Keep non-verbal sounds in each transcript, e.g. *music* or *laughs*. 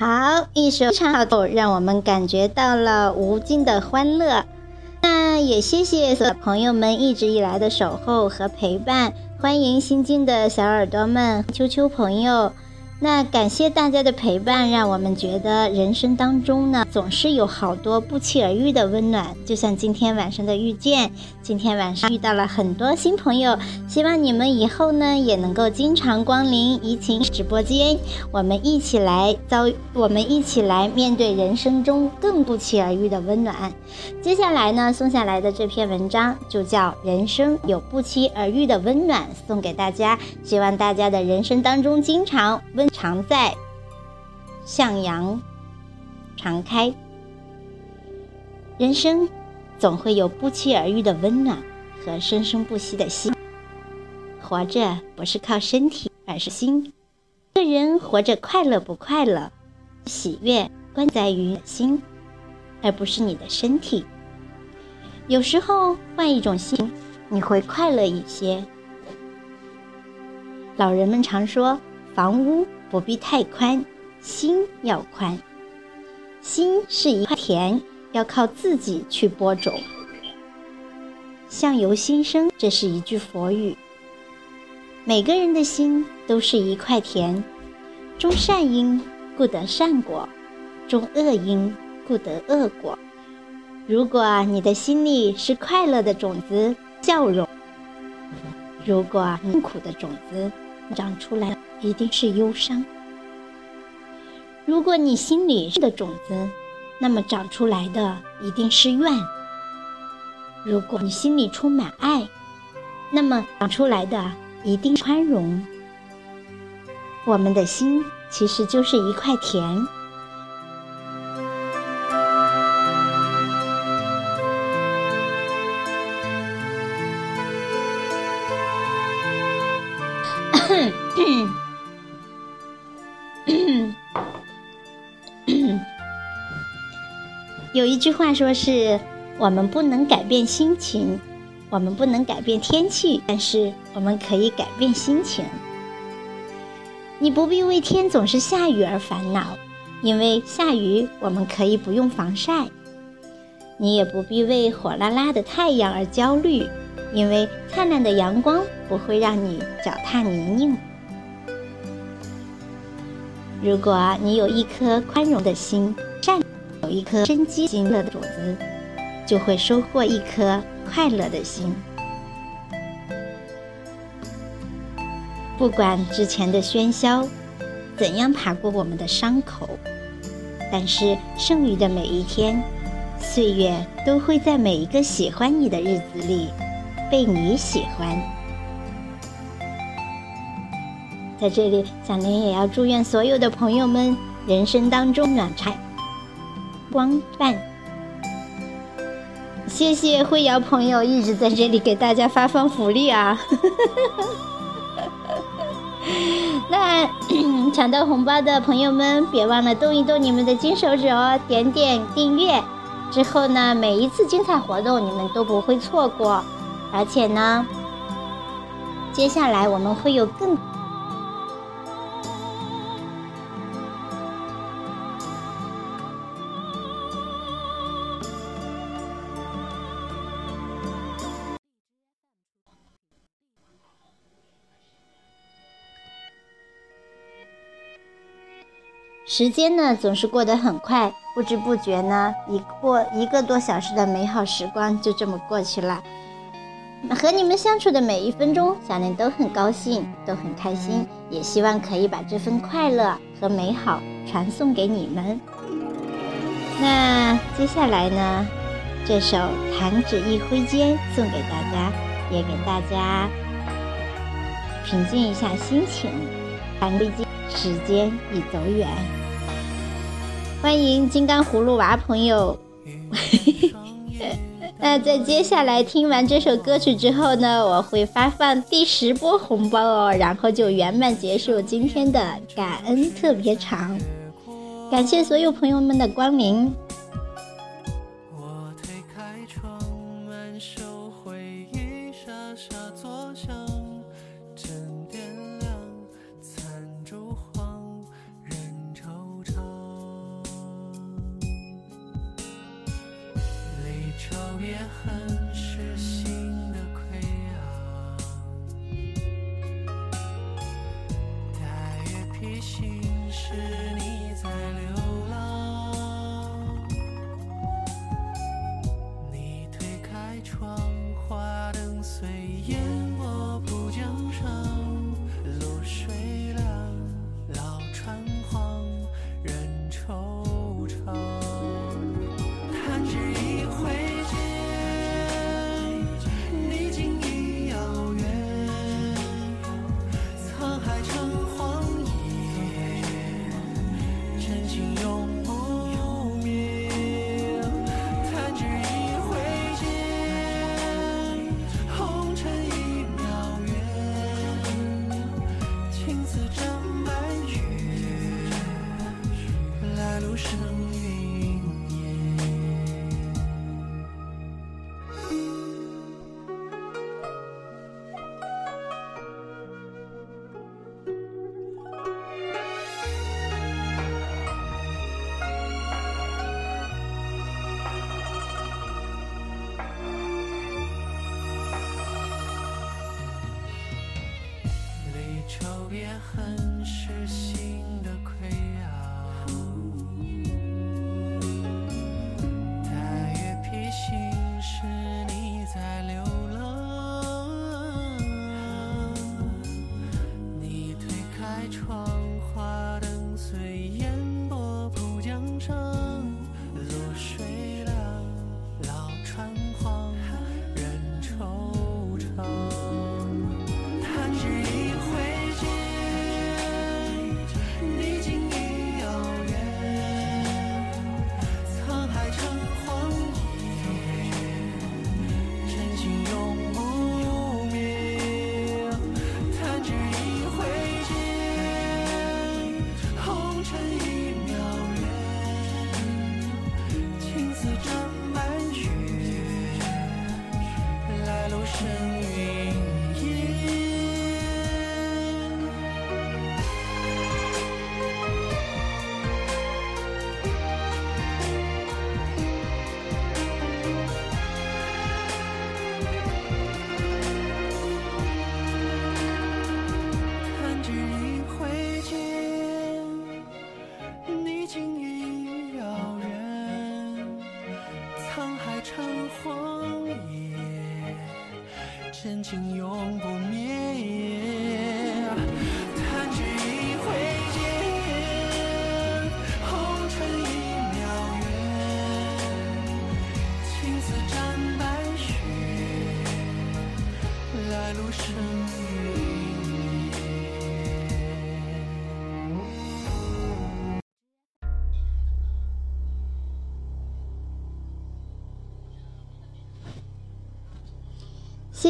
好，一首唱好，让我们感觉到了无尽的欢乐。那也谢谢所有朋友们一直以来的守候和陪伴，欢迎新进的小耳朵们、秋秋朋友。那感谢大家的陪伴，让我们觉得人生当中呢，总是有好多不期而遇的温暖。就像今天晚上的遇见，今天晚上遇到了很多新朋友，希望你们以后呢也能够经常光临怡情直播间，我们一起来遭，我们一起来面对人生中更不期而遇的温暖。接下来呢，送下来的这篇文章就叫《人生有不期而遇的温暖》，送给大家，希望大家的人生当中经常温。常在，向阳，常开。人生总会有不期而遇的温暖和生生不息的心。活着不是靠身体，而是心。一个人活着快乐不快乐，喜悦关在于心，而不是你的身体。有时候换一种心，你会快乐一些。老人们常说，房屋。不必太宽，心要宽。心是一块田，要靠自己去播种。相由心生，这是一句佛语。每个人的心都是一块田，种善因，故得善果；种恶因，故得恶果。如果你的心里是快乐的种子，笑容；如果痛苦的种子长出来。一定是忧伤。如果你心里是的种子，那么长出来的一定是怨；如果你心里充满爱，那么长出来的一定宽容。我们的心其实就是一块田。句话说是：我们不能改变心情，我们不能改变天气，但是我们可以改变心情。你不必为天总是下雨而烦恼，因为下雨我们可以不用防晒；你也不必为火辣辣的太阳而焦虑，因为灿烂的阳光不会让你脚踏泥泞。如果你有一颗宽容的心，一颗生机心乐的种子，就会收获一颗快乐的心。不管之前的喧嚣怎样爬过我们的伤口，但是剩余的每一天，岁月都会在每一个喜欢你的日子里被你喜欢。在这里，小莲也要祝愿所有的朋友们人生当中暖柴。光伴，谢谢慧瑶朋友一直在这里给大家发放福利啊！*laughs* 那抢到红包的朋友们，别忘了动一动你们的金手指哦，点点订阅。之后呢，每一次精彩活动你们都不会错过，而且呢，接下来我们会有更。时间呢总是过得很快，不知不觉呢，一过一个多小时的美好时光就这么过去了。和你们相处的每一分钟，小莲都很高兴，都很开心，也希望可以把这份快乐和美好传送给你们。那接下来呢，这首《弹指一挥间》送给大家，也给大家平静一下心情。弹指间，时间已走远。欢迎金刚葫芦娃朋友。*laughs* 那在接下来听完这首歌曲之后呢，我会发放第十波红包哦，然后就圆满结束今天的感恩特别场。感谢所有朋友们的光临。夜行时你在别深情永不灭。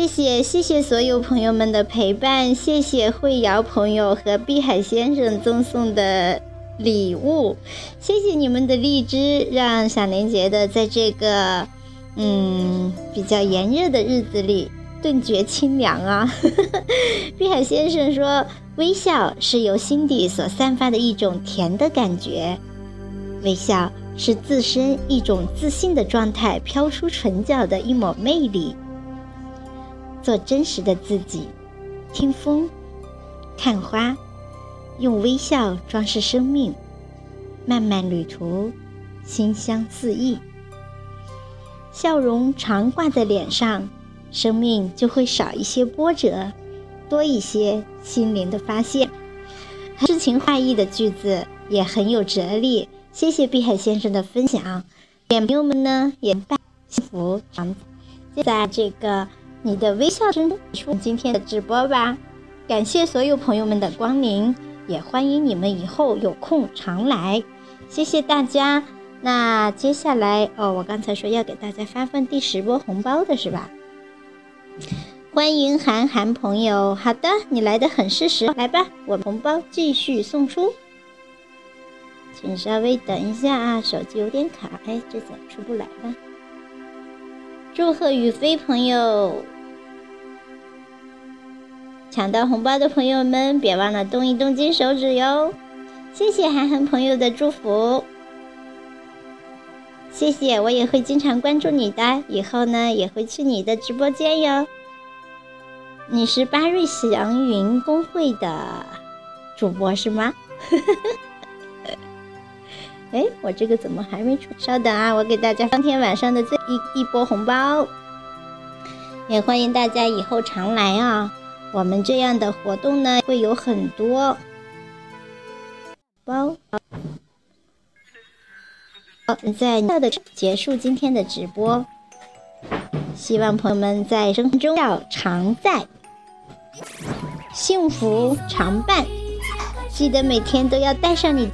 谢谢谢谢所有朋友们的陪伴，谢谢慧瑶朋友和碧海先生赠送的礼物，谢谢你们的荔枝，让小年觉得在这个嗯比较炎热的日子里顿觉清凉啊。*laughs* 碧海先生说，微笑是由心底所散发的一种甜的感觉，微笑是自身一种自信的状态飘出唇角的一抹魅力。做真实的自己，听风，看花，用微笑装饰生命。漫漫旅途，馨香四溢。笑容常挂在脸上，生命就会少一些波折，多一些心灵的发现。诗情画意的句子也很有哲理。谢谢碧海先生的分享，愿朋友们呢也伴幸福常在这个。你的微笑声结束今天的直播吧，感谢所有朋友们的光临，也欢迎你们以后有空常来，谢谢大家。那接下来哦，我刚才说要给大家发放第十波红包的是吧？欢迎韩寒朋友，好的，你来的很适时，来吧，我红包继续送出，请稍微等一下啊，手机有点卡，哎，这怎么出不来了？祝贺宇飞朋友抢到红包的朋友们，别忘了动一动金手指哟！谢谢韩寒朋友的祝福。谢谢，我也会经常关注你的，以后呢也会去你的直播间哟。你是巴瑞祥云公会的主播是吗？哎，我这个怎么还没出？稍等啊，我给大家当天晚上的最一一波红包，也欢迎大家以后常来啊。我们这样的活动呢会有很多包。好，在到的结束今天的直播，希望朋友们在生活中要常在，幸福常伴，记得每天都要带上你。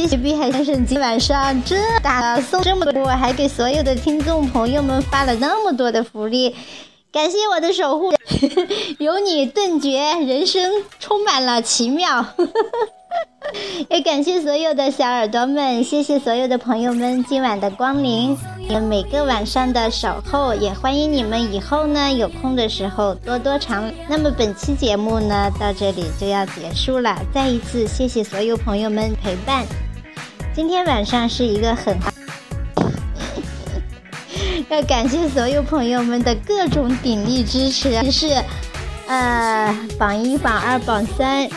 谢谢碧海先生今晚上这大送这么多，还给所有的听众朋友们发了那么多的福利，感谢我的守护，*laughs* 有你顿觉人生充满了奇妙。*laughs* 也感谢所有的小耳朵们，谢谢所有的朋友们今晚的光临，你们每个晚上的守候，也欢迎你们以后呢有空的时候多多常。那么本期节目呢到这里就要结束了，再一次谢谢所有朋友们陪伴。今天晚上是一个很 *laughs* 要感谢所有朋友们的各种鼎力支持，是呃榜一、榜二、榜三。*laughs*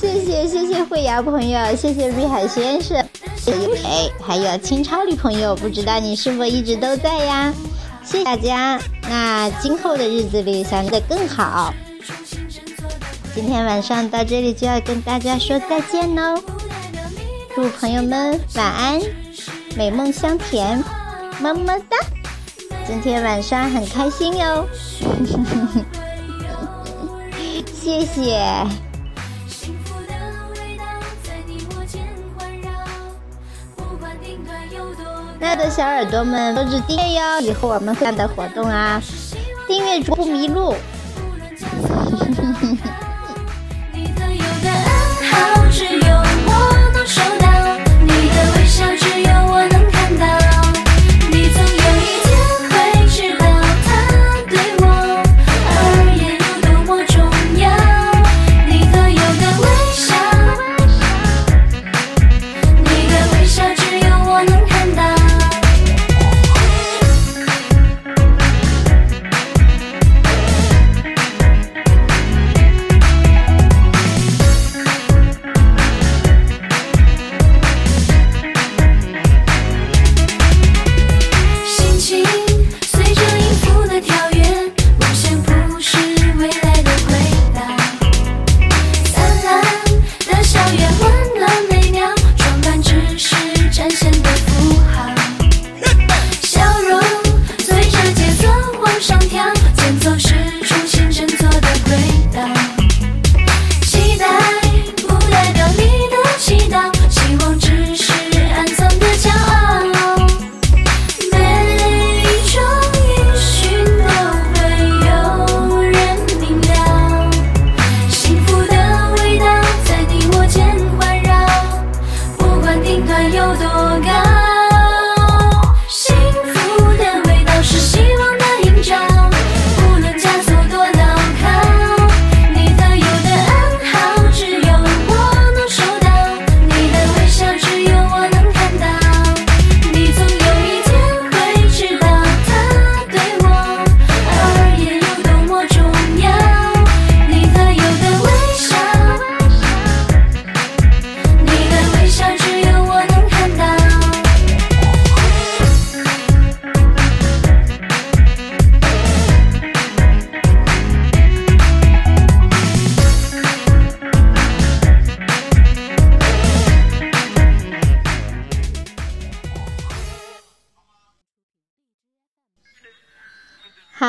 谢谢谢谢慧瑶朋友，谢谢碧海先生，谢谢哎，还有青超女朋友，不知道你是否一直都在呀？谢谢大家，那今后的日子里想的更好。今天晚上到这里就要跟大家说再见喽，祝朋友们晚安，美梦香甜，么么哒。今天晚上很开心哟，*laughs* 谢谢。幸福的味道在你我间环绕，不管顶端有多高。那的小耳朵们都是订阅哟，以后我们会这样的活动啊，订阅不迷路。*laughs* 暗号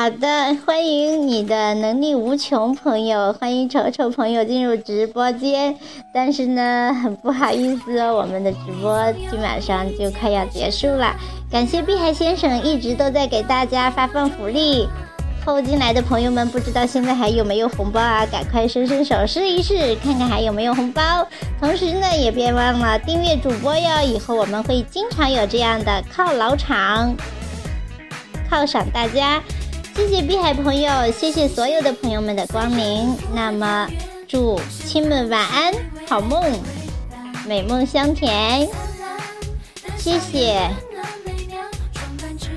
好的，欢迎你的能力无穷朋友，欢迎丑丑朋友进入直播间。但是呢，很不好意思哦，我们的直播今晚上就快要结束了。感谢碧海先生一直都在给大家发放福利。后进来的朋友们，不知道现在还有没有红包啊？赶快伸伸手试一试，看看还有没有红包。同时呢，也别忘了订阅主播哟，以后我们会经常有这样的犒劳场，犒赏大家。谢谢碧海朋友，谢谢所有的朋友们的光临。那么，祝亲们晚安，好梦，美梦香甜。谢谢，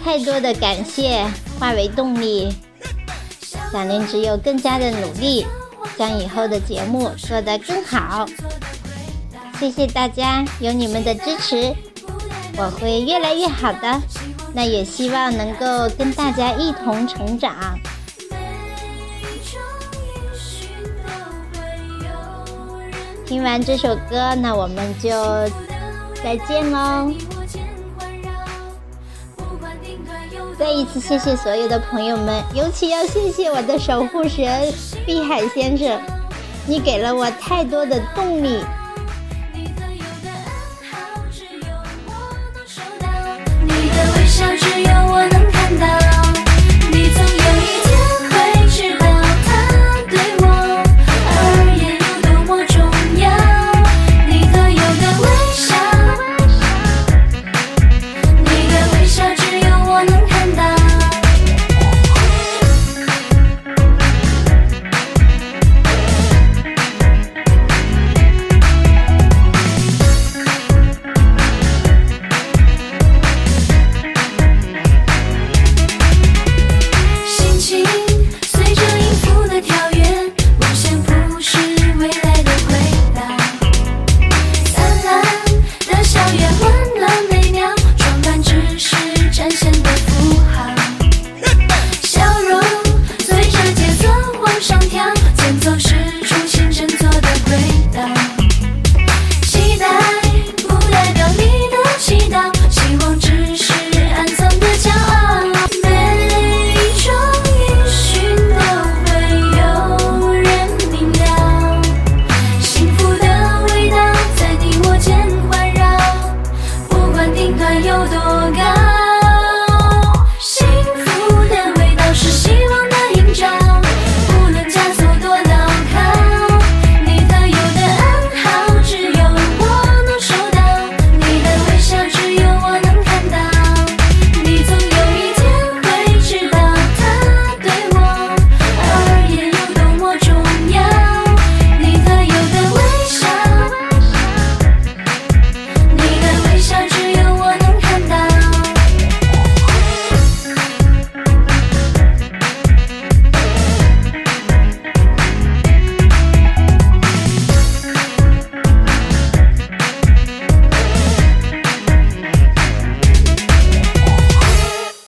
太多的感谢化为动力，想您只有更加的努力，将以后的节目做得更好。谢谢大家，有你们的支持，我会越来越好的。那也希望能够跟大家一同成长。听完这首歌，那我们就再见喽。再一次谢谢所有的朋友们，尤其要谢谢我的守护神碧海先生，你给了我太多的动力。笑只有我能看到，